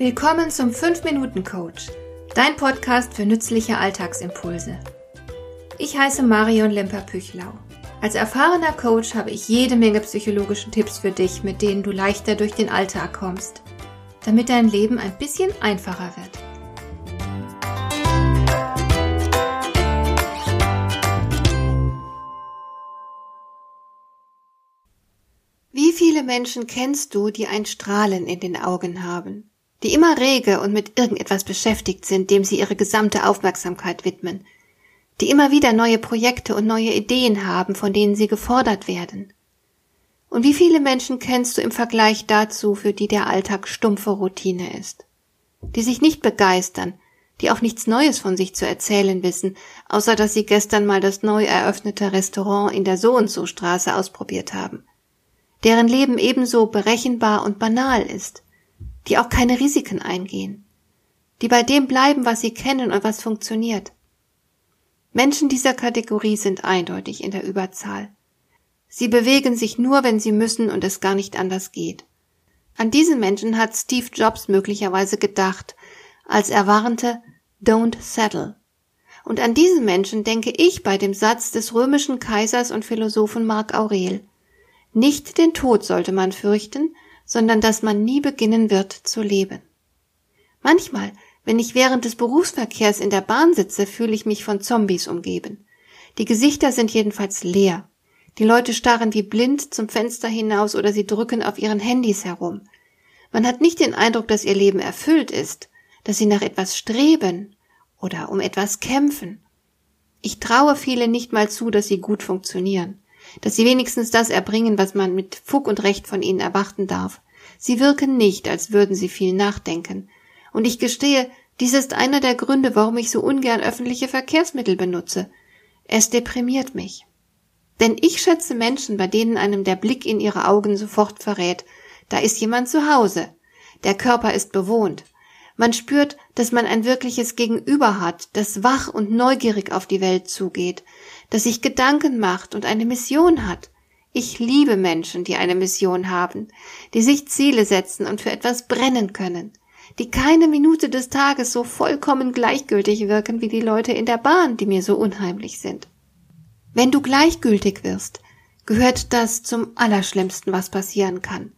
Willkommen zum 5-Minuten-Coach, dein Podcast für nützliche Alltagsimpulse. Ich heiße Marion Lemper-Püchlau. Als erfahrener Coach habe ich jede Menge psychologische Tipps für dich, mit denen du leichter durch den Alltag kommst, damit dein Leben ein bisschen einfacher wird. Wie viele Menschen kennst du, die ein Strahlen in den Augen haben? Die immer rege und mit irgendetwas beschäftigt sind, dem sie ihre gesamte Aufmerksamkeit widmen, die immer wieder neue Projekte und neue Ideen haben, von denen sie gefordert werden. Und wie viele Menschen kennst du im Vergleich dazu, für die der Alltag stumpfe Routine ist, die sich nicht begeistern, die auch nichts Neues von sich zu erzählen wissen, außer dass sie gestern mal das neu eröffnete Restaurant in der So und so Straße ausprobiert haben, deren Leben ebenso berechenbar und banal ist, die auch keine Risiken eingehen, die bei dem bleiben, was sie kennen und was funktioniert. Menschen dieser Kategorie sind eindeutig in der Überzahl. Sie bewegen sich nur, wenn sie müssen und es gar nicht anders geht. An diesen Menschen hat Steve Jobs möglicherweise gedacht, als er warnte, Don't settle. Und an diesen Menschen denke ich bei dem Satz des römischen Kaisers und Philosophen Marc Aurel. Nicht den Tod sollte man fürchten, sondern dass man nie beginnen wird zu leben. Manchmal, wenn ich während des Berufsverkehrs in der Bahn sitze, fühle ich mich von Zombies umgeben. Die Gesichter sind jedenfalls leer. Die Leute starren wie blind zum Fenster hinaus oder sie drücken auf ihren Handys herum. Man hat nicht den Eindruck, dass ihr Leben erfüllt ist, dass sie nach etwas streben oder um etwas kämpfen. Ich traue viele nicht mal zu, dass sie gut funktionieren dass sie wenigstens das erbringen, was man mit Fug und Recht von ihnen erwarten darf. Sie wirken nicht, als würden sie viel nachdenken. Und ich gestehe, dies ist einer der Gründe, warum ich so ungern öffentliche Verkehrsmittel benutze. Es deprimiert mich. Denn ich schätze Menschen, bei denen einem der Blick in ihre Augen sofort verrät, da ist jemand zu Hause. Der Körper ist bewohnt. Man spürt, dass man ein wirkliches Gegenüber hat, das wach und neugierig auf die Welt zugeht, das sich Gedanken macht und eine Mission hat. Ich liebe Menschen, die eine Mission haben, die sich Ziele setzen und für etwas brennen können, die keine Minute des Tages so vollkommen gleichgültig wirken wie die Leute in der Bahn, die mir so unheimlich sind. Wenn du gleichgültig wirst, gehört das zum Allerschlimmsten, was passieren kann.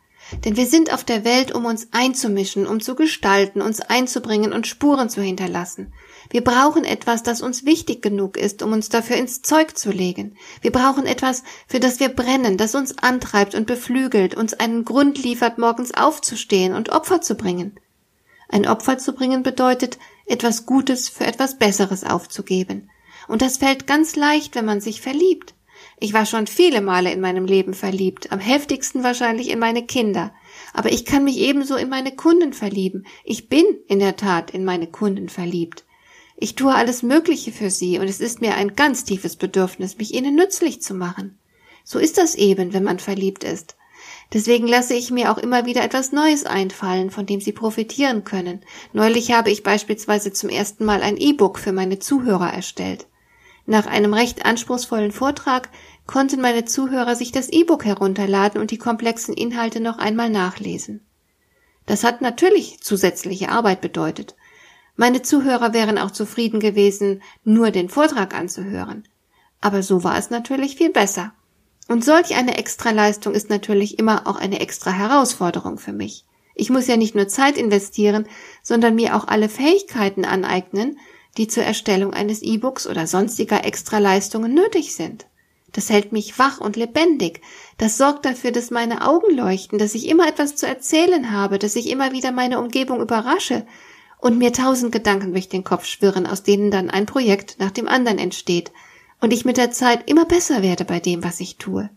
Denn wir sind auf der Welt, um uns einzumischen, um zu gestalten, uns einzubringen und Spuren zu hinterlassen. Wir brauchen etwas, das uns wichtig genug ist, um uns dafür ins Zeug zu legen. Wir brauchen etwas, für das wir brennen, das uns antreibt und beflügelt, uns einen Grund liefert, morgens aufzustehen und Opfer zu bringen. Ein Opfer zu bringen bedeutet, etwas Gutes für etwas Besseres aufzugeben. Und das fällt ganz leicht, wenn man sich verliebt. Ich war schon viele Male in meinem Leben verliebt, am heftigsten wahrscheinlich in meine Kinder. Aber ich kann mich ebenso in meine Kunden verlieben. Ich bin in der Tat in meine Kunden verliebt. Ich tue alles Mögliche für sie und es ist mir ein ganz tiefes Bedürfnis, mich ihnen nützlich zu machen. So ist das eben, wenn man verliebt ist. Deswegen lasse ich mir auch immer wieder etwas Neues einfallen, von dem Sie profitieren können. Neulich habe ich beispielsweise zum ersten Mal ein E-Book für meine Zuhörer erstellt. Nach einem recht anspruchsvollen Vortrag konnten meine Zuhörer sich das E-Book herunterladen und die komplexen Inhalte noch einmal nachlesen. Das hat natürlich zusätzliche Arbeit bedeutet. Meine Zuhörer wären auch zufrieden gewesen, nur den Vortrag anzuhören. Aber so war es natürlich viel besser. Und solch eine Extraleistung ist natürlich immer auch eine extra Herausforderung für mich. Ich muss ja nicht nur Zeit investieren, sondern mir auch alle Fähigkeiten aneignen, die zur Erstellung eines E-Books oder sonstiger Extraleistungen nötig sind. Das hält mich wach und lebendig. Das sorgt dafür, dass meine Augen leuchten, dass ich immer etwas zu erzählen habe, dass ich immer wieder meine Umgebung überrasche und mir tausend Gedanken durch den Kopf schwirren, aus denen dann ein Projekt nach dem anderen entsteht und ich mit der Zeit immer besser werde bei dem, was ich tue.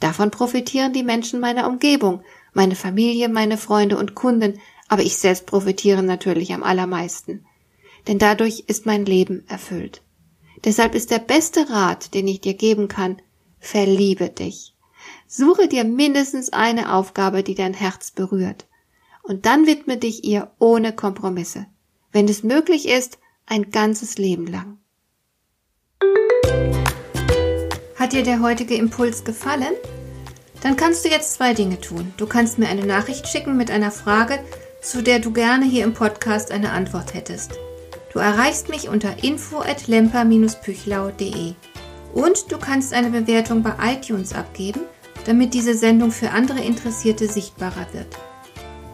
Davon profitieren die Menschen meiner Umgebung, meine Familie, meine Freunde und Kunden, aber ich selbst profitiere natürlich am allermeisten. Denn dadurch ist mein Leben erfüllt. Deshalb ist der beste Rat, den ich dir geben kann, verliebe dich. Suche dir mindestens eine Aufgabe, die dein Herz berührt und dann widme dich ihr ohne Kompromisse, wenn es möglich ist, ein ganzes Leben lang. Hat dir der heutige Impuls gefallen? Dann kannst du jetzt zwei Dinge tun. Du kannst mir eine Nachricht schicken mit einer Frage, zu der du gerne hier im Podcast eine Antwort hättest. Du erreichst mich unter info@lemper-püchlau.de. Und du kannst eine Bewertung bei iTunes abgeben, damit diese Sendung für andere Interessierte sichtbarer wird.